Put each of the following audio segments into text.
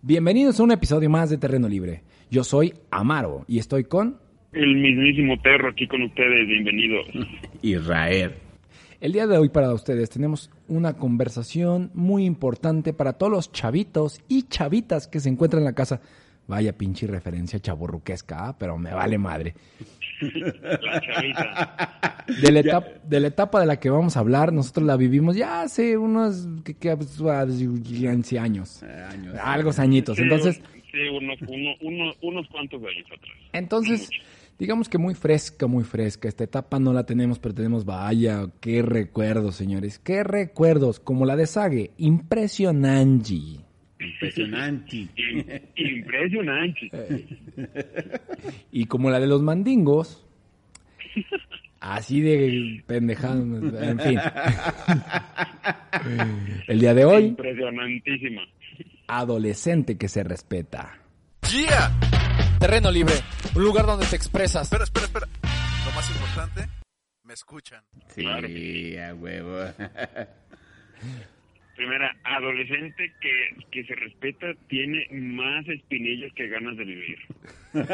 Bienvenidos a un episodio más de Terreno Libre. Yo soy Amaro y estoy con... El mismísimo perro aquí con ustedes, bienvenido. Israel. El día de hoy para ustedes tenemos una conversación muy importante para todos los chavitos y chavitas que se encuentran en la casa. Vaya pinche referencia chaburruquesca, ¿ah? pero me vale madre. La chavita. De la, etapa, de la etapa de la que vamos a hablar, nosotros la vivimos ya hace unos que, que, pues, 15 años. años. Algo añitos. Sí, Entonces, sí, unos, uno- uno- unos cuantos años atrás. Entonces, digamos que muy fresca, muy fresca. Esta etapa no la tenemos, pero tenemos, vaya, qué recuerdos, señores. Qué recuerdos, como la de Sage. Impresionante. Impresionante. Im- Impresionante. Y como la de los mandingos. Así de pendejada, en fin. El día de hoy, Impresionantísima. adolescente que se respeta. ¡Yeah! Terreno libre, un lugar donde te expresas. Espera, espera, espera. Lo más importante, me escuchan. Sí, a huevo. Primera, adolescente que, que se respeta tiene más espinillas que ganas de vivir.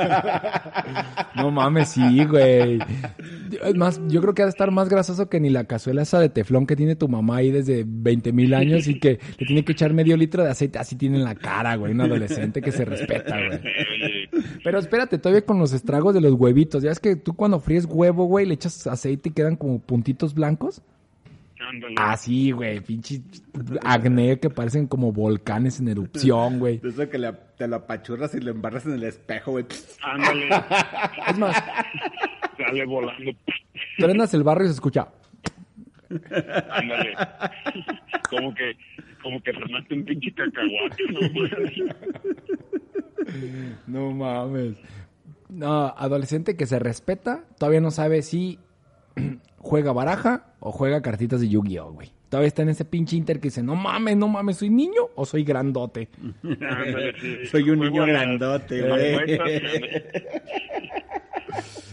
No mames, sí, güey. Más, yo creo que ha de estar más grasoso que ni la cazuela esa de teflón que tiene tu mamá ahí desde 20 mil años y que le tiene que echar medio litro de aceite. Así tiene en la cara, güey. Un adolescente que se respeta, güey. Pero espérate, todavía con los estragos de los huevitos. Ya es que tú cuando fríes huevo, güey, le echas aceite y quedan como puntitos blancos. Ándale. Así, güey. Pinche acné que parecen como volcanes en erupción, güey. Eso que le- te lo apachurras y lo embarras en el espejo, güey. Ándale. Es más, Sale volando. trenas el barrio y se escucha. Ándale. Como que, como que tomaste un pinche cacahuate, ¿no? No mames. No, adolescente que se respeta, todavía no sabe si juega baraja o juega cartitas de Yu-Gi-Oh, güey. Todavía está en ese pinche inter que dice, no mames, no mames, ¿soy niño o soy grandote? Soy un niño grandote, güey.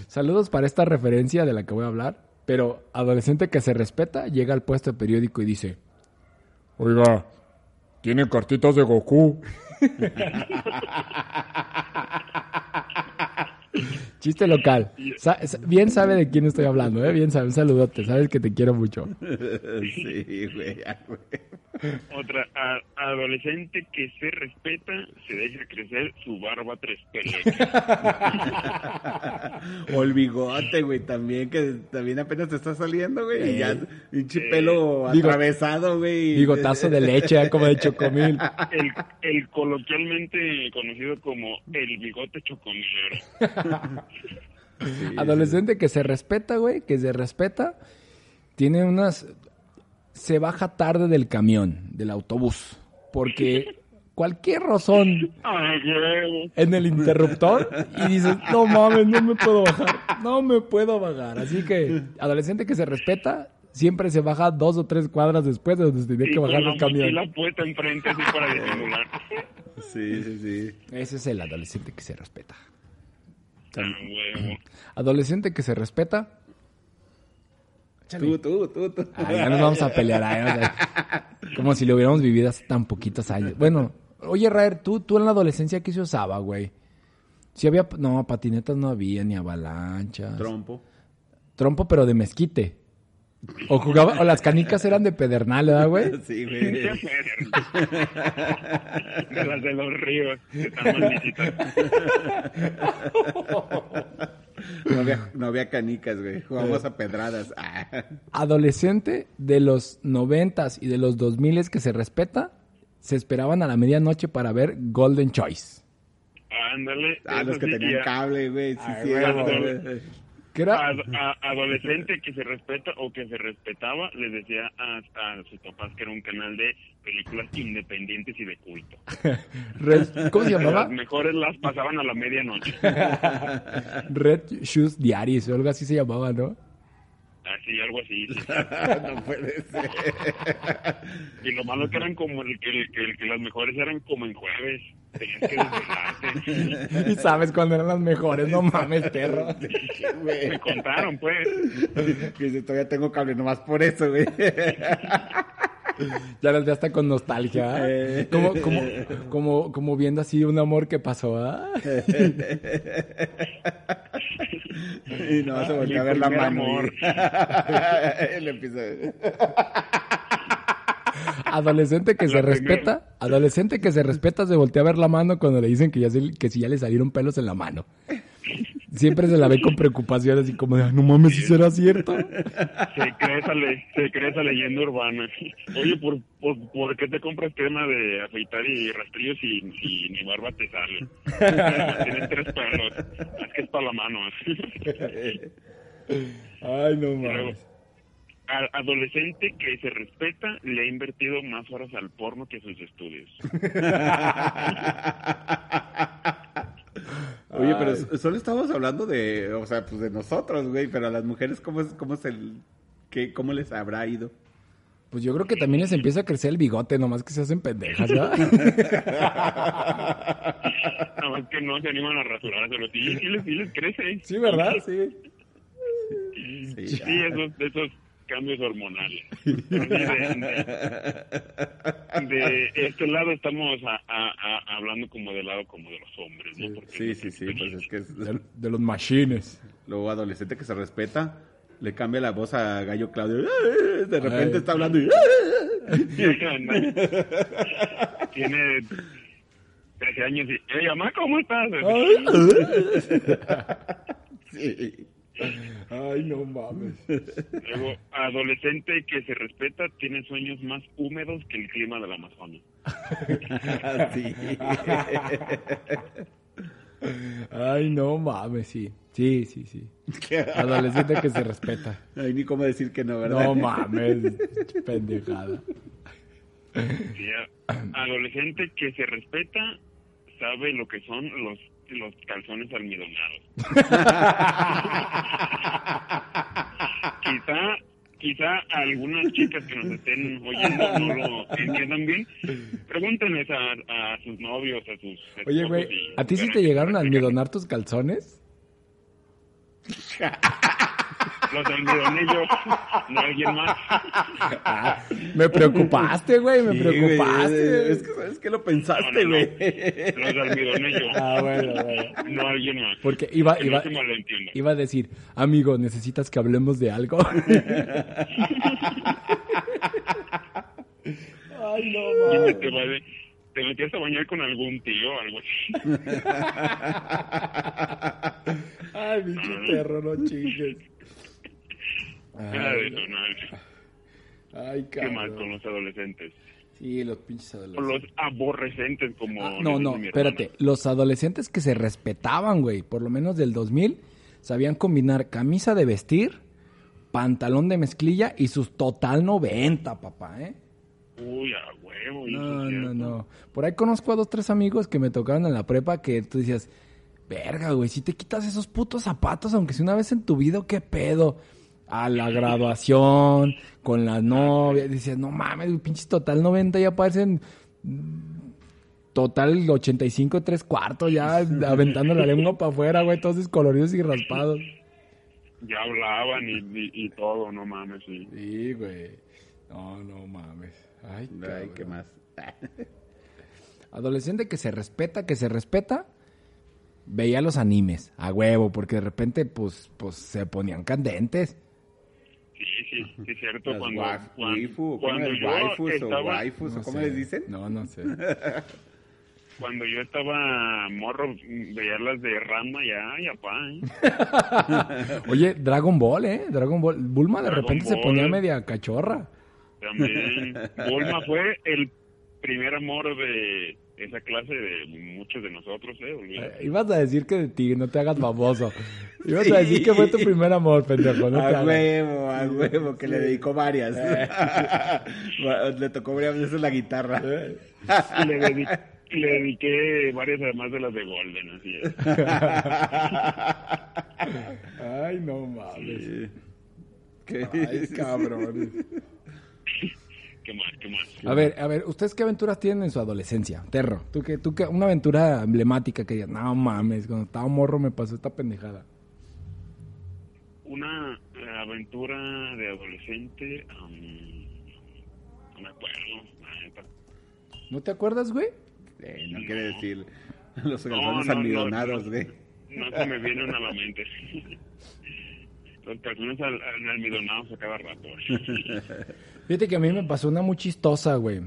Saludos para esta referencia de la que voy a hablar, pero adolescente que se respeta llega al puesto de periódico y dice, oiga, tiene cartitas de Goku. Chiste local. Sa- bien sabe de quién estoy hablando, ¿eh? Bien sabe. Un saludote. Sabes que te quiero mucho. Sí, güey. Otra, a- adolescente que se respeta, se deja crecer su barba tres pelos. O el bigote, güey, también, que también apenas te está saliendo, güey. Y ya, pinche Eh, pelo Bigo- atravesado, güey. Bigotazo de leche, ¿eh? como de chocomil. El, el coloquialmente conocido como el bigote chocomilero. Adolescente que se respeta, güey, que se respeta, tiene unas... Se baja tarde del camión, del autobús, porque cualquier razón en el interruptor y dices, no mames, no me puedo bajar, no me puedo bajar. Así que, adolescente que se respeta, siempre se baja dos o tres cuadras después de donde se tenía Y que bajar la el camión. mochila puesta enfrente así para disimular. Sí, sí, sí. Ese es el adolescente que se respeta. Ah. Adolescente que se respeta, Tú, tú, tú, tú. Ay, ya nos vamos a pelear. ay, o sea, como si lo hubiéramos vivido hace tan poquitos años. Bueno, oye, Raer, tú, tú en la adolescencia, ¿qué se usaba, güey? Si había... No, patinetas no había, ni avalanchas. Trompo. Trompo, pero de mezquite. O jugaba... O las canicas eran de pedernal, ¿verdad, güey? Sí, güey. De las de los ríos, que están. No había, no había canicas, güey. Jugamos a pedradas. Ah. Adolescente de los noventas y de los dos miles que se respeta, se esperaban a la medianoche para ver Golden Choice. Ándale. Ah, los que sí, tenían cable, güey. Sí, Ay, sí. Que era... ad- a- adolescente que se respeta o que se respetaba, les decía a, a sus papás que era un canal de películas independientes y de culto. ¿Cómo se Las llamaba? mejores las pasaban a la medianoche. Red Shoes Diaries o algo así se llamaba, ¿no? Así, algo así. sí. no puede ser. Y lo malo que eran como el que, el que, el que las mejores eran como en jueves. Tenías que. Y sabes cuándo eran las mejores, no mames, perro. Me contaron, pues. Que dice, todavía tengo cable nomás por eso, güey. Ya las ve hasta con nostalgia. ¿ah? Como, como, como, como viendo así un amor que pasó. ¿ah? Y no se volvió a ver la mano. El episodio. Adolescente que se respeta, adolescente que se respeta se voltea a ver la mano cuando le dicen que ya se- que si ya le salieron pelos en la mano. Siempre se la ve con preocupación así como de, "Ay, no mames, si será cierto. Se cree, esa le- se cree esa leyenda urbana. Oye, ¿por, por, por qué te compras crema de afeitar y rastrillo si, si ni barba te sale? Tienes tres pelos. Es que es para la mano. Ay, no al adolescente que se respeta le ha invertido más horas al porno que a sus estudios. Oye, pero solo estamos hablando de, o sea, pues de nosotros, güey, pero a las mujeres, ¿cómo es, cómo es el, qué, cómo les habrá ido? Pues yo creo que también les empieza a crecer el bigote, nomás que se hacen pendejas, ¿verdad? Nada más que no se animan a rasurárselo. Sí, sí les, sí les crece. Sí, ¿verdad? Sí. Sí, Sí, esos, esos cambios hormonales. De, este lado estamos a- a- a- hablando como del lado como de los hombres, ¿no? Porque sí, sí, sí, pues es que es, De, de los machines. luego adolescente que se respeta, le cambia la voz a Gallo Claudio, de repente Ay. está hablando y... tiene 13 años y, hey, mamá, ¿cómo estás? Sí. Ay, no mames. Luego, adolescente que se respeta tiene sueños más húmedos que el clima de la Amazonia. Sí. Ay, no mames, sí. Sí, sí, sí. Adolescente que se respeta. Ay, ni cómo decir que no, ¿verdad? No mames, pendejada. Sí, adolescente que se respeta sabe lo que son los los calzones almidonados. quizá quizá algunas chicas que nos estén oyendo no lo entiendan bien. Pregúntenles a, a sus novios, a sus Oye, güey, ¿a ti sí te llegaron a almidonar tus calzones? Los almidoné yo, no alguien más. Me preocupaste, güey, me Sí, güey, preocupaste. Es que sabes que lo pensaste, No, no, no. güey. Los almidoné yo, Ah, bueno, bueno. no alguien más. Porque iba, iba, no iba a decir, amigo, ¿necesitas que hablemos de algo? Ay, no, Dime, te, va de- te metías a bañar con algún tío o algo así. Ay, bicho perro, no chingues. Nada de eso. Ay, Qué mal con los adolescentes. Sí, los pinches adolescentes. los aborrecentes, como. Ah, no, no, espérate. Los adolescentes que se respetaban, güey, por lo menos del 2000, sabían combinar camisa de vestir, pantalón de mezclilla y sus total 90, papá, ¿eh? Uy, a huevo. No, no, no. Por ahí conozco a dos, tres amigos que me tocaban en la prepa que tú decías, verga, güey, si te quitas esos putos zapatos, aunque sea una vez en tu vida, ¿qué pedo? A la graduación, con la novia, decías, no mames, pinches total 90 ya parecen mm, total 85 tres cuartos, ya aventando la lengua para afuera, güey, todos descoloridos y raspados. Ya hablaban y, y, y todo, no mames, sí. Sí, güey. No, no mames. Ay, Ay. ¿qué más? Adolescente que se respeta, que se respeta, veía los animes, a huevo, porque de repente, pues, pues se ponían candentes. Sí, sí, sí, es cierto. Las Cuando, cuando, waifu, ¿cómo cuando es? yo waifus o estaba, waifus, o No cómo sé. les dicen? No, no sé. cuando yo estaba morro, veía las de Rama ya, ya, pa, ¿eh? Oye, Dragon Ball, ¿eh? Dragon Ball. Bulma de Dragon repente se ponía media cachorra. También. Bulma fue el primer amor de esa clase de muchos de nosotros, ¿eh? Olvídate. Eh, Ibas a decir que de ti, no te hagas baboso. Ibas a decir que fue tu primer amor, pendejo. No a hagas. huevo, a huevo, que le dedicó varias. Eh. le tocó varias veces la guitarra. Y le, dedi- Le dediqué varias además de las de Golden, así es. Ay, no mames. ¿Qué? Ay, cabrón. ¿Qué más? ¿Qué más? A ver, a ver, ¿ustedes qué aventuras tienen en su adolescencia? Terro, tú qué, tú qué, una aventura emblemática que digas, no mames, cuando estaba morro me pasó esta pendejada. Una eh, aventura de adolescente, am, no me acuerdo. ¿No te acuerdas, güey? Eh, no quiere decir los No, no, almidonados, no, güey. No se me vienen a la mente. Los calzones al, al- almidonados a cada rato. Fíjate que a mí me pasó una muy chistosa, güey.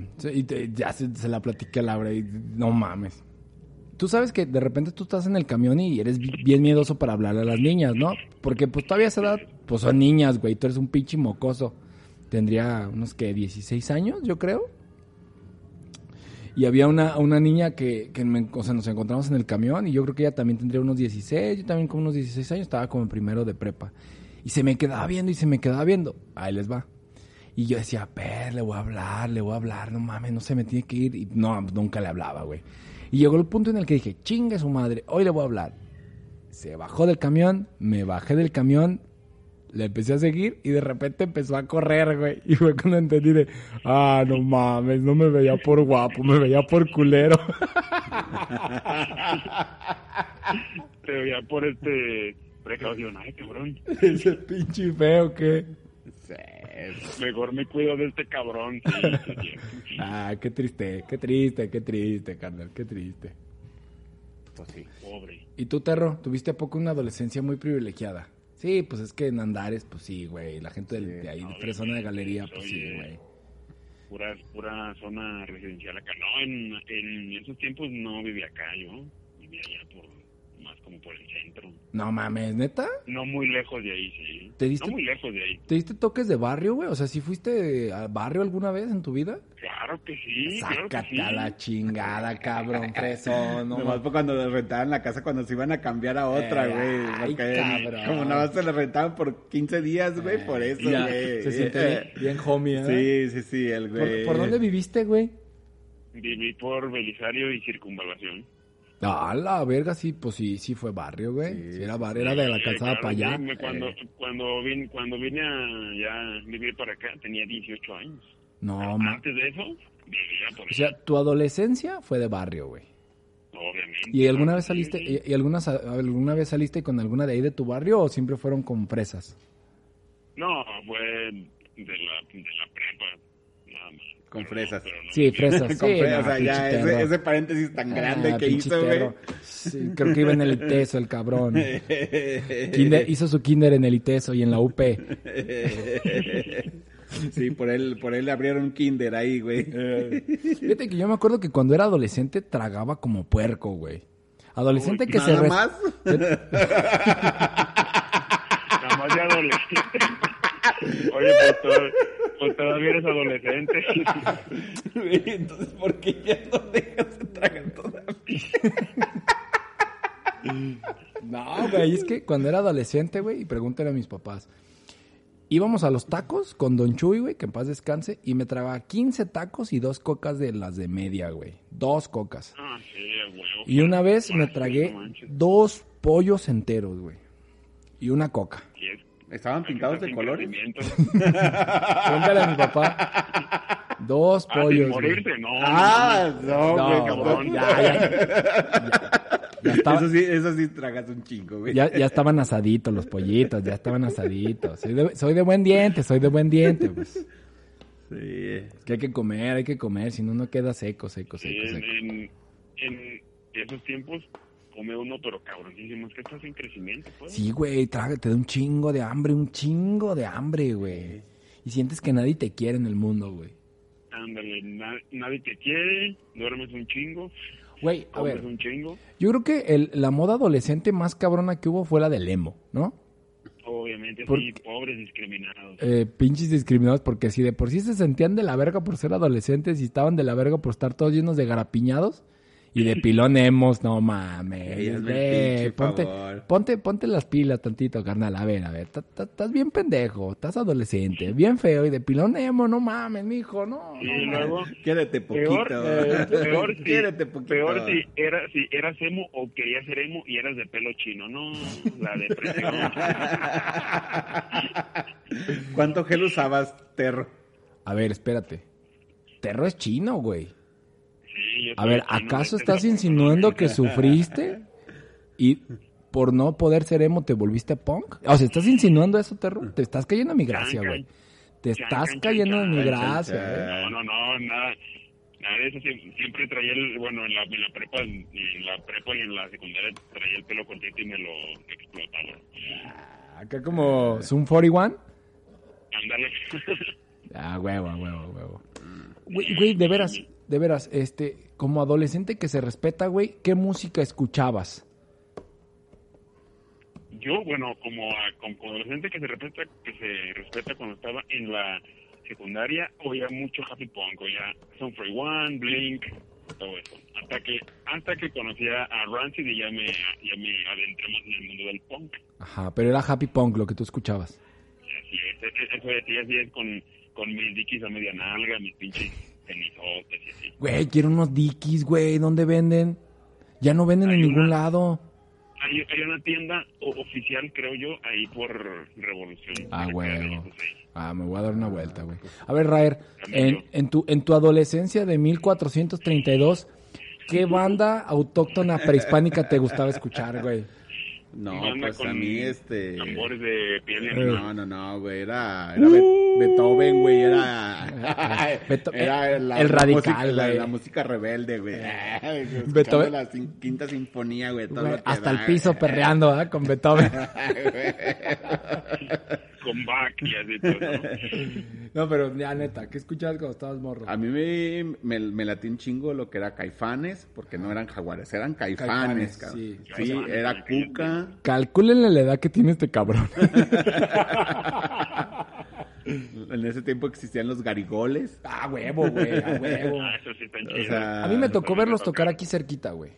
Ya se, la platiqué a Laura y no mames. Tú sabes que de repente tú estás en el camión y eres bi- bien miedoso para hablarle a las niñas, ¿no? Porque pues todavía esa edad, pues son niñas, güey. Tú eres un pinche mocoso. Tendría unos que 16 años, yo creo. Y había una, una niña que, que nos encontramos en el camión y yo creo que ella también tendría unos 16, yo también con unos 16 años, estaba como primero de prepa. Y se me quedaba viendo y se me quedaba viendo. Ahí les va. Y yo decía, per, le voy a hablar, le voy a hablar, no mames, no se me tiene que ir. Y no, nunca le hablaba, güey. Y llegó el punto en el que dije, chingue su madre, hoy le voy a hablar. Se bajó del camión, me bajé del camión, le empecé a seguir y de repente empezó a correr, güey. Y fue cuando entendí de, ah, no mames, no me veía por guapo, me veía por culero. Te veía por este precaución. Ay, cabrón. Ese pinche feo que... Mejor me cuido de este cabrón. Sí. Ah, qué triste, qué triste, qué triste, carnal, qué triste. pues sí. Pobre. ¿Y tú, Terro? ¿Tuviste a poco una adolescencia muy privilegiada? Sí, pues es que en Andares, pues sí, güey. La gente del- de ahí, de obviamente, zona de galería, pues sí, güey. Pura, pura zona residencial acá. No, en, en esos tiempos no vivía acá yo. Vivía allá por, más como por el centro. No mames, ¿neta? No muy lejos de ahí, sí. ¿Te diste- No muy lejos de ahí. ¿Te diste toques de barrio, güey? O sea, ¿sí fuiste al barrio alguna vez en tu vida? Claro que sí, claro que Sácate sí. a la chingada, cabrón, fresón. No, Nomás fue cuando les rentaban la casa cuando se iban a cambiar a otra, Eh, güey. ay, porque cabrón. como nada más se le rentaban por 15 días, güey, por eso, Ya, güey. Se siente bien, bien homie, ¿eh? Sí, sí, sí, el ¿Por, güey. por dónde viviste, güey? Viví por Belisario y Circunvalación. Ah, la verga, sí, pues sí, sí fue barrio, güey. Sí, era barrio, era de la calzada claro, para allá. sí, Cuando, Eh. cuando, vine, cuando vine a ya vivir para acá, tenía 18 años. No. Antes de eso, vivía por O sea, tu adolescencia fue de barrio, güey. obviamente. ¿Y alguna vez saliste, sí. y, y alguna, alguna vez saliste con alguna de ahí de tu barrio o siempre fueron con fresas? No, fue de la, de. Con fresas. Sí, fresas. Con sí, no, o sea, ya ese, ese paréntesis tan grande Ah, que pinche hizo, güey. Sí, creo que iba en el ITESO el cabrón. Kinder- hizo su kinder en el ITESO y en la UP. sí, por él, por él le abrieron un kinder ahí, güey. Fíjate que yo me acuerdo que cuando era adolescente tragaba como puerco, güey. Adolescente que se... Nada más. Nada más de adolescente. Oye, to- pues todavía eres adolescente. Güey, Entonces, ¿por qué ya no dejas de tragar todavía? No, güey, es que cuando era adolescente, güey, y pregúntale a mis papás. Íbamos a los tacos con Don Chuy, güey, que en paz descanse, y me tragaba 15 tacos y dos cocas de las de media, güey. Dos cocas. Ah, sí, huevo. Y una vez me tragué dos pollos enteros, güey. Y una coca. Sí, es- ¿Estaban pintados de colores? Pregúntale a mi papá. Dos Ah, pollos. güey. morirse, no. Ah, no, No, güey, cabrón. ya, ya, ya, ya estaba- Eso sí, eso sí tragas un chingo, güey. Ya, ya estaban asaditos los pollitos, ya estaban asaditos. Soy de, soy de buen diente, soy de buen diente, pues. Sí. Es que hay que comer, hay que comer, si no, no queda seco, seco, Sí, seco, en, seco. en, en esos tiempos come uno, pero cabroncísimo. Es que estás en crecimiento, pues. Sí, güey, traga- te da un chingo de hambre, un chingo de hambre, güey. Y sientes que nadie te quiere en el mundo, güey. Ándale, na- nadie te quiere, duermes un chingo, Güey, a ver, un chingo. yo creo que el- la moda adolescente más cabrona que hubo fue la del emo, ¿no? Obviamente, ¿Por sí, pobres discriminados. Eh, pinches discriminados porque si de por sí se sentían de la verga por ser adolescentes y estaban de la verga por estar todos llenos de garapiñados, Y de pilón hemos, no mames. Ponte, ponte, ponte las pilas tantito, carnal. A ver, a ver. Estás bien pendejo, estás adolescente, bien feo. Y de pilón emo, no mames, mijo, no. Y no mames. luego, peor, poquito. eh, peor, si, Quiérete poquito. peor si, era, si eras emo o querías ser emo y eras de pelo chino. No, la depresión. ¿Cuánto gel usabas, Terro? A ver, espérate. Terro es chino, güey. Yo A ver, ¿acaso estás insinuando que sufriste y por no poder ser emo te volviste punk? O sea, ¿estás insinuando eso, Terro? Te estás cayendo a mi gracia, güey. Te estás cayendo en mi gracia, güey. No, no, no, nada. Nada de eso siempre, traía el, bueno, en la, en la prepa, en la prepa y en la secundaria traía el pelo cortito y me lo explotaba. Acá como Zoom 41. Ándale. Ah, huevo, a huevo, a huevo. Güey, güey, de veras, de veras, este, como adolescente que se respeta, güey, ¿qué música escuchabas? Yo, bueno, como, como adolescente que se respeta, que se respeta cuando estaba en la secundaria, oía mucho Happy Punk, oía Son Free One, Blink, todo eso. Hasta que, hasta que conocí a Rancid y ya me, ya me adentré más en el mundo del punk. Ajá, pero era happy punk lo que tú escuchabas. Así es, e- e- eso es, así es con, con mis dickies a media nalga, mis pinches tenisotes y así. Güey, quiero unos dickies, güey, ¿dónde venden? Ya no venden en ningún lado. Hay, hay una tienda oficial, creo yo, ahí por Revolución. Ah, sí. Ah, me voy a dar una vuelta, güey. A ver, Raer, en, en, tu, en tu adolescencia de 1432, ¿qué banda autóctona prehispánica te gustaba escuchar, güey? No, pues con a mí este... Tambores de piel de Eh. No, no, no, güey, era, era Be- Beethoven, güey, era... Beto- era el radical, música, la, güey. la música rebelde, güey. Escuchando Beethoven- la quinta sinfonía, güey, todo Güey, lo que hasta da, el piso güey. perreando, ¿ah? Con Beethoven. Con back y así todo, ¿no? No, pero ya neta, ¿qué escuchabas cuando estabas morro? A mí me, me, me latió un chingo lo que era Caifanes, porque no eran jaguares, eran Caifanes, Caifanes, cabrón. sí. Sí, era Cuca. Calcúlenle la edad que tiene este cabrón. En ese tiempo existían los garigoles. ah, huevo, güey, a huevo. Ah, eso sí está O chido. sea, A mí me tocó me verlos tocar toca. aquí cerquita, güey.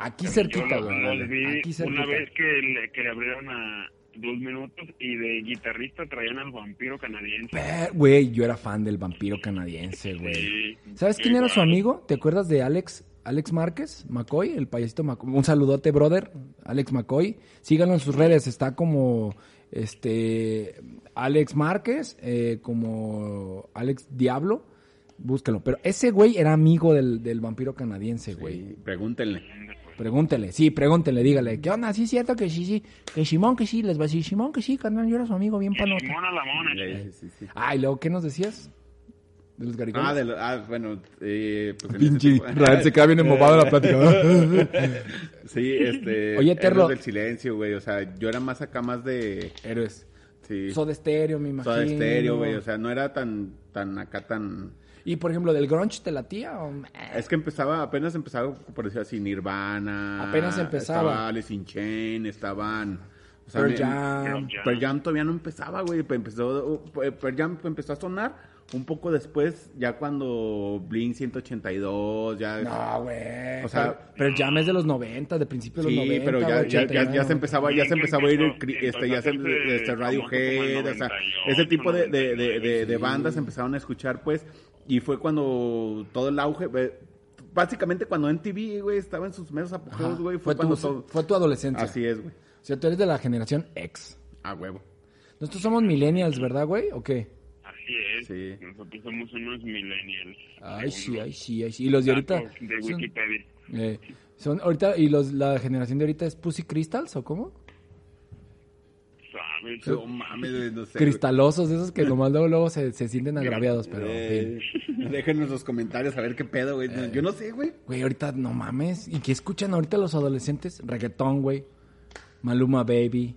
Aquí cerquita, güey. los vi Aquí cerquita. una vez que le, que le abrieron a dos minutos y de guitarrista traían al vampiro canadiense. Güey, yo era fan del vampiro canadiense, güey. Sí, ¿Sabes quién era su amigo? ¿Te acuerdas de Alex? Alex Márquez, McCoy, el payasito McCoy. Un saludote, brother. Alex McCoy. Síganlo en sus redes. Está como este Alex Márquez, eh, como Alex Diablo. Búsquenlo. Pero ese güey era amigo del, del vampiro canadiense, güey. Sí, pregúntenle. Pregúntele, sí, pregúntele, dígale. ¿Qué onda? Sí, es cierto que sí, sí. Que Simón, que sí, les va a decir Simón, que sí, carnal, yo era su amigo bien panote. Simona la mona. Sí, sí, sí. Ah, y luego, ¿qué nos decías? ¿De los garigoles? Ah, de lo- ah, bueno, eh, pues en Pinche Rael se queda bien embobado la plática. Sí, este. Oye, Terlo. Del silencio, güey. O sea, yo era más acá, más de. Héroes. Sí. Soda Stereo, me imagino. Soda Stereo, güey. O sea, no era tan, tan acá, tan. Y, por ejemplo, ¿del grunge te latía? O... Es que empezaba, apenas empezaba, por decir así, Nirvana. Apenas empezaba. Estaba Alice in Chain, estaban. o sea, Pearl Jam. Pearl Jam todavía no empezaba, güey. Empezó, Pearl Jam empezó a sonar un poco después, ya cuando Blink 182, ya. No, güey. O sea- pero, pero ya es de los 90, de principios de Sí, los 90. pero ya, ya, ya, 89. ya se empezaba, ya se empezaba a ir, este, ya se, hacerse este, Radiohead, o sea, 98, ese tipo de, de, de, de, de sí. bandas empezaron a escuchar, pues, y fue cuando todo el auge, básicamente cuando MTV, güey, estaba en sus meros apogeos, güey, fue, fue, cuando tu, todo... fue tu adolescencia. Así es, güey, O sea, tú eres de la generación X. a huevo. Nosotros somos millennials, ¿verdad, güey? ¿O qué? Así es. Sí. Nosotros somos unos millennials. Ay, sí, ay, sí, ay, sí. Y los de ahorita... De son- Wikipedia. eh, son ahorita... ¿Y los, la generación de ahorita es Pussy Crystals o cómo? No mames, güey, no sé. Cristalosos, esos que nomás luego, luego se, se sienten agraviados, pero... en fin. Eh, déjenos los comentarios a ver qué pedo, güey. Yo no sé, güey. Güey, ahorita no mames. ¿Y qué escuchan ahorita los adolescentes? Reggaetón, güey. Maluma Baby.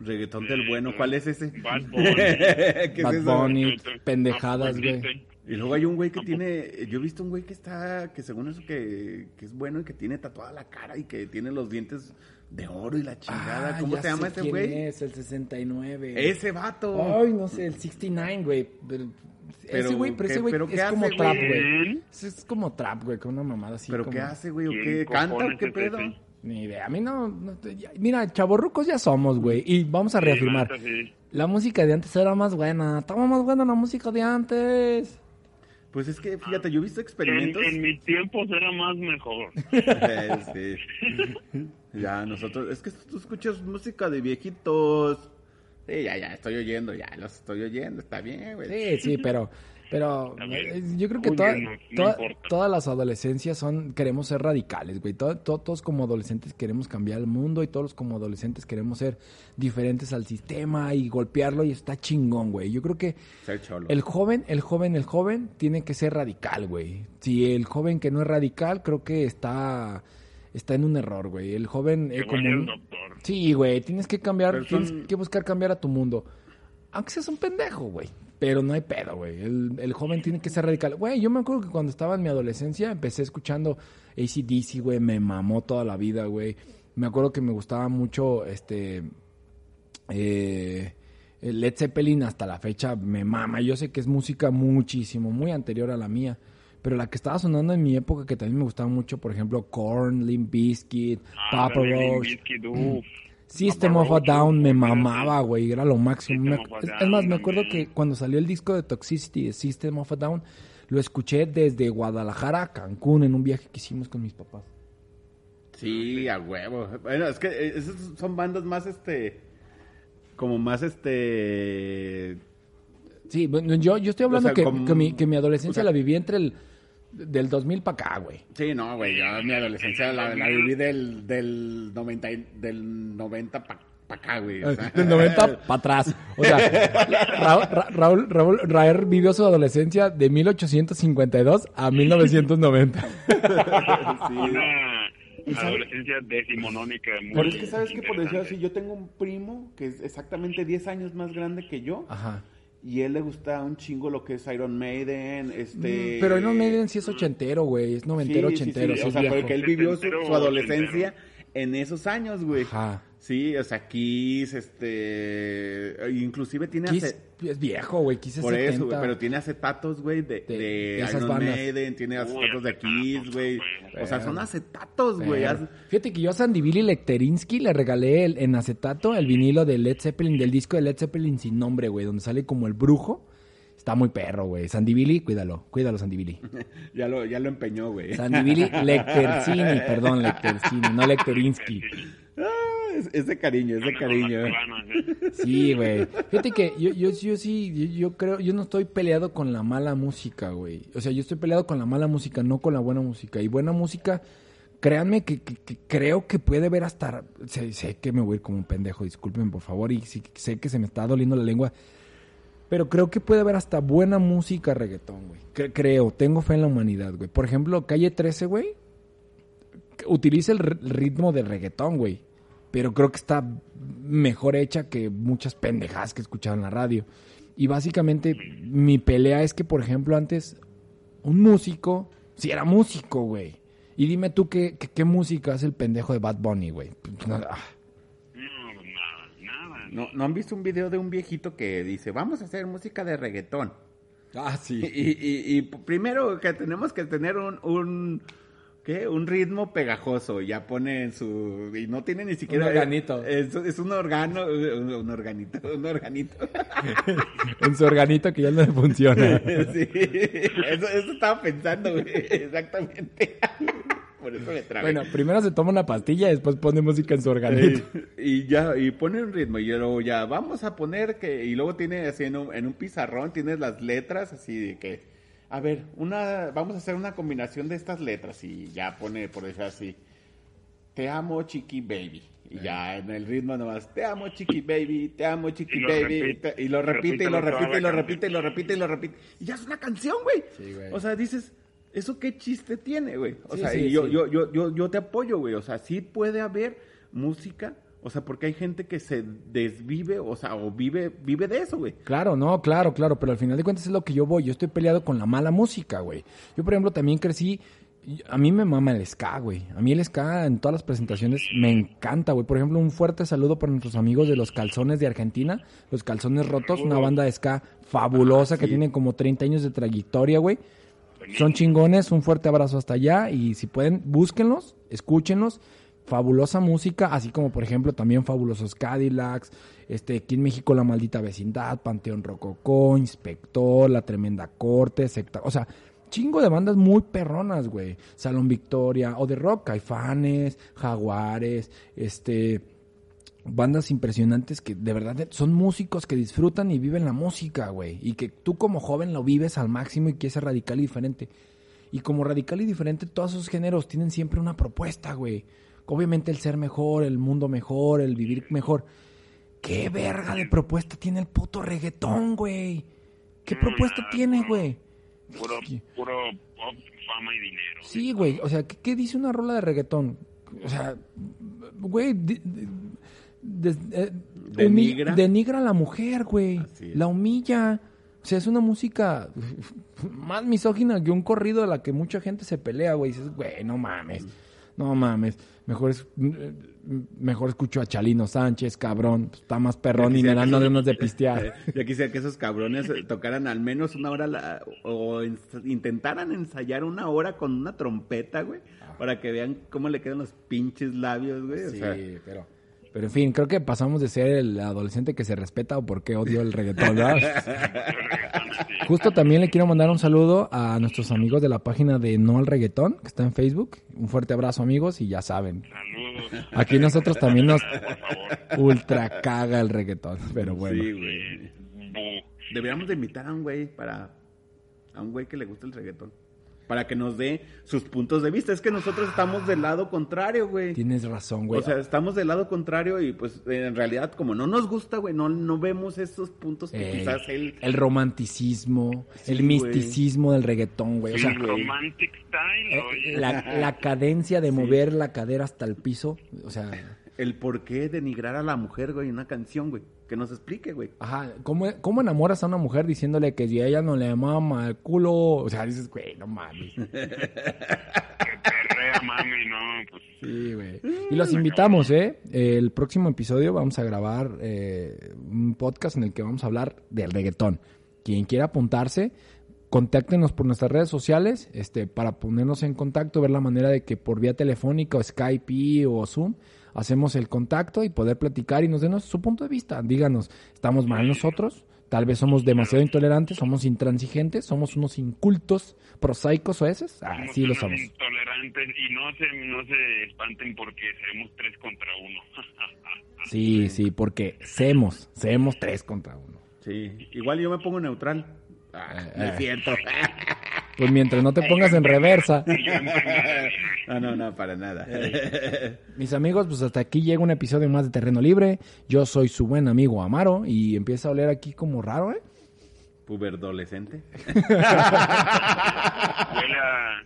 Reggaetón del bueno, ¿cuál es ese? Bad Bunny. ¿Qué es Bad? Bunny. pendejadas, güey. Y luego hay un güey que tiene, yo he visto un güey que está, que según eso que, que es bueno y que tiene tatuada la cara y que tiene los dientes de oro y la chingada. Ah, ¿Cómo se llama ese güey? Es el 69. Ese vato. Ay, no sé, el 69, güey. Pero, Pero, ese güey, pero ¿qué- ese güey pero qué es como hace, trap, güey? güey. Es, es como trap, güey, con una mamada así. ¿Pero como- qué hace, güey? ¿O ¿Quién qué? ¿Canta o qué es pedo? ese? Ni idea. A mí no. no te- ya- mira, chavorrucos ya somos, güey. Y vamos a reafirmar. Sí, la neta, sí. La música de antes era más buena. Estaba más buena la música de antes. Pues es que, fíjate, yo he visto En, experimentos. en mis tiempos era más mejor. Sí, sí. Ya, nosotros, es que tú escuchas música de viejitos. Sí, ya, ya, estoy oyendo, ya, los estoy oyendo, está bien, güey. Sí, sí, pero. Pero ver, eh, yo creo que toda- no- no toda- importa. todas las adolescencias son, queremos ser radicales, güey. Todo- todo- todos como adolescentes queremos cambiar el mundo y todos como adolescentes queremos ser diferentes al sistema y golpearlo y está chingón, güey. Yo creo que el joven, el joven, el joven tiene que ser radical, güey. Si el joven que no es radical, creo que está, está en un error, güey. El joven eh, como un- doctor. Sí, güey, tienes que cambiar, Pero son- tienes que buscar cambiar a tu mundo. Aunque seas un pendejo, güey. Pero no hay pedo, güey. El, el joven tiene que ser radical. Güey, yo me acuerdo que cuando estaba en mi adolescencia empecé escuchando ACDC, güey. Me mamó toda la vida, güey. Me acuerdo que me gustaba mucho, este... Eh, Led Zeppelin hasta la fecha me mama. Yo sé que es música muchísimo, muy anterior a la mía. Pero la que estaba sonando en mi época, que también me gustaba mucho, por ejemplo, Korn, Limp Bizkit, Ah, Papa Limp Roach. Bizkit. System of a Down me mamaba, güey, era lo máximo. A es, más, me acuerdo que cuando salió el disco de Toxicity de System of a Down, lo escuché desde Guadalajara a Cancún en un viaje que hicimos con mis papás. Sí, a huevo. Bueno, es que eh, esas son bandas más, este, como más, este, Sí, bueno, yo, yo estoy hablando O sea, que, como- que mi, que mi adolescencia o sea- la viví entre el del 2000 para acá, güey. Sí, no, güey, yo mi adolescencia la, la viví del, del 90, y- del 90 para acá, güey. o sea. Del 90 para atrás. O sea, Ra- Ra- Raúl, Raúl Raer vivió su adolescencia de 1852 a 1990. Una adolescencia decimonónica. muy Pero es que, ¿sabes qué? Por decir así, yo tengo un primo que es exactamente 10 años más grande que yo. Ajá. Y él le gusta un chingo lo que es Iron Maiden, este... Mm, Pero Iron Maiden sí es ochentero, güey. Es noventero, Sí, sí, ochentero. sí, sí O sea, viejo. porque él vivió su, su adolescencia en esos años, güey. Ajá. Sí, o sea, Kiss, este... Inclusive tiene... Kiss ace- es viejo, güey. Kiss es Por eso, 70. güey, pero tiene acetatos, güey, de, De- de, de esas Iron bandas. Maiden, tiene acetatos de Kiss, güey. O sea, son acetatos, güey. Fíjate que yo a Sandy Billy Lecterinsky le regalé el- en acetato el vinilo de Led Zeppelin, del disco de Led Zeppelin sin nombre, güey, donde sale como el brujo. Está muy perro, güey. Sandy Billy, cuídalo, cuídalo, Sandy Billy. Ya lo, ya lo empeñó, güey. Sandy Billy Lecterzini, perdón, Lecterzini, no Lecterinsky. Ah, es, es de cariño, es de cariño. Sí, güey. Fíjate que yo, yo, yo sí, yo, yo creo, yo no estoy peleado con la mala música, güey. O sea, yo estoy peleado con la mala música, no con la buena música. Y buena música, créanme que, que- que creo que puede ver hasta... Sé, sé que me voy a ir como un pendejo, discúlpenme por favor, y sí, sé que se me está doliendo la lengua. Pero creo que puede haber hasta buena música reggaetón, güey. Cre- creo, tengo fe en la humanidad, güey. Por ejemplo, Calle 13, güey, utiliza el ritmo del reggaetón, güey. Pero creo que está mejor hecha que muchas pendejadas que escuchaba en la radio. Y básicamente mi pelea es que, por ejemplo, antes un músico, si era músico, güey. Y dime tú qué, qué, qué música hace el pendejo de Bad Bunny, güey. Pues, nada. Ah, No, nada, nada. ¿No, ¿No han visto un video de un viejito que dice, vamos a hacer música de reggaetón? Ah, Y, y- y- y primero que tenemos que tener un, un, ¿qué? Un ritmo pegajoso. Y ya pone en su... Y no tiene ni siquiera... Un organito. Es, es un organo, un, un organito, un organito. En su organito que ya no le funciona. sí, eso, eso estaba pensando, güey. Exactamente. Por eso me trabé. Bueno, primero se toma una pastilla y después pone música en su organito. Eh, y ya, y pone un ritmo, y luego ya, vamos a poner que, y luego tiene así en un, en un pizarrón, tienes las letras, así de que, a ver, una, vamos a hacer una combinación de estas letras, y ya pone, por decir así, te amo, chiqui baby. Y ya en el ritmo nomás, te amo, chiqui baby, te amo, chiqui Y baby. repite, te- y lo repite, y lo repite, y lo repite, y lo repite, y lo repite. Y ya es una canción, güey. Sí, güey. O sea, dices, ¿eso qué chiste tiene, güey? O Sí, sea, sí, y yo, yo, yo, yo, yo te apoyo, güey. O sea, sí puede haber música, O sea, porque hay gente que se desvive, o sea, o vive, vive de eso, güey. Claro, no, claro, claro, pero al final de cuentas es lo que yo voy. Yo estoy peleado con la mala música, güey. Yo, por ejemplo, también crecí. A mí me mama el ska, güey. A mí el ska en todas las presentaciones me encanta, güey. Por ejemplo, un fuerte saludo para nuestros amigos de los Calzones de Argentina, los Calzones Rotos, una banda de ska fabulosa que sí. tienen como 30 años de trayectoria, güey. Son chingones, un fuerte abrazo hasta allá y si pueden, búsquenlos, escúchenlos. Fabulosa música, así como por ejemplo también fabulosos Cadillacs, este, aquí en México La Maldita Vecindad, Panteón Rococó, Inspector, La Tremenda Corte, Secta, o sea, chingo de bandas muy perronas, güey. Salón Victoria, o de rock, Caifanes, Jaguares, este, bandas impresionantes que de verdad son músicos que disfrutan y viven la música, güey. Y que tú como joven lo vives al máximo y quieres ser radical y diferente. Y como radical y diferente, todos esos géneros tienen siempre una propuesta, güey. Obviamente el ser mejor, el mundo mejor, el vivir mejor. ¿Qué verga de propuesta tiene el puto reggaetón, güey? ¿Qué propuesta tiene, güey? Puro, puro pop, fama y dinero. Sí, güey. O sea, ¿qué, qué dice una rola de reggaetón? O sea, güey, des- eh, Denigra. denigra a la mujer, güey. La humilla. O sea, es una música más misógina que un corrido de la que mucha gente se pelea, güey. Dices, güey, no mames. No mames. Mejor, es, mejor escucho a Chalino Sánchez, cabrón. Está más perrón y me dan ganas de pistear. Yo quisiera que esos cabrones eh, tocaran al menos una hora la- o intentaran ensayar una hora con una trompeta, güey, para que vean cómo le quedan los pinches labios, güey. o Sí, sea, pero... Pero en fin, creo que pasamos de ser el adolescente que se respeta o porque odio el reggaetón. Justo también le quiero mandar un saludo a nuestros amigos de la página de No al Reggaetón, que está en Facebook. Un fuerte abrazo, amigos, y ya saben. Saludos. Aquí nosotros también nos Por favor. ultra caga el reggaetón, pero bueno. sí, güey. Deberíamos de invitar a un güey para... A un güey que le guste el reggaetón. Para que nos dé sus puntos de vista. Es que nosotros estamos del lado contrario, güey. Tienes razón, güey. O sea, estamos del lado contrario y pues en realidad como no nos gusta, güey, no, no vemos esos puntos que Ey, quizás él... el romanticismo, Sí, el güey. misticismo del reggaetón, güey. O sea, Sí, güey. Romantic style, eh, oye. la, la cadencia de mover la cadera hasta el piso, o sea... El por qué denigrar a la mujer, güey, en una canción, güey. Que nos explique, güey. Ajá, ¿cómo, ¿cómo enamoras a una mujer diciéndole que si a ella no le mama el culo? O sea, dices, güey, no mames. Que perrea, mami, no, pues. Sí, güey. Y los invitamos, ¿eh? El próximo episodio vamos a grabar eh, un podcast en el que vamos a hablar del reggaetón. Quien quiera apuntarse, contáctenos por nuestras redes sociales este, para ponernos en contacto, ver la manera de que por vía telefónica o Skype o Zoom hacemos el contacto y poder platicar y nos denos su punto de vista. Díganos, ¿estamos mal nosotros? Tal vez somos demasiado intolerantes, somos intransigentes, somos unos incultos, prosaicos o esos. Ah, sí lo somos. Intolerantes y no se, no se espanten porque seremos tres contra uno. Sí, sí, porque semos, semos tres contra uno. Sí. Igual yo me pongo neutral. Ah, Eh. es cierto. Pues mientras no te pongas en reversa. no, no, no, para nada. Mis amigos, pues hasta aquí llega un episodio más de Terreno Libre. Yo soy su buen amigo Amaro y empieza a oler aquí como raro, ¿eh? Puberdolescente. Huele a,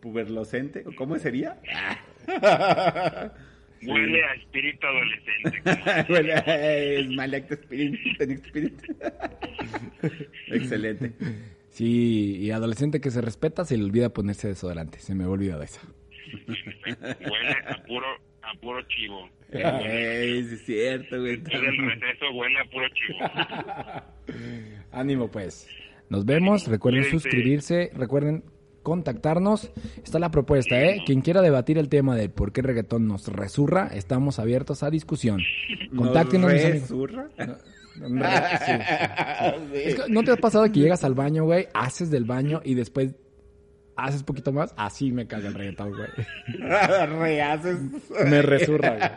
Puberlocente. ¿o ¿Cómo sería? huele a espíritu adolescente. Huele a- es. Tenic Spirit. Excelente. Sí, y adolescente que se respeta se le olvida ponerse desodorante. Se me olvidó de eso. Huele a puro, a puro chivo. Ey, sí es cierto, güey. Desde el receso huele a puro chivo. Ánimo, pues. Nos vemos. Recuerden suscribirse. Recuerden contactarnos. Está la propuesta, ¿eh? Quien quiera debatir el tema de por qué el reggaetón nos resurra, estamos abiertos a discusión. Contáctenos, amigos. ¿Resurra? Sí. Es que, ¿No te ha pasado que llegas al baño, güey, haces del baño y después haces poquito más? Así me caga el reggaetón, güey. Rehaces. Me resurra, güey.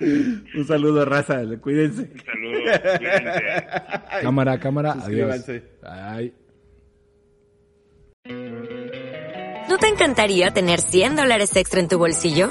Un saludo, raza. Cuídense. Saludos, cuídense. Cámara, cámara, adiós. ¿No te encantaría tener 100 dólares extra en tu bolsillo?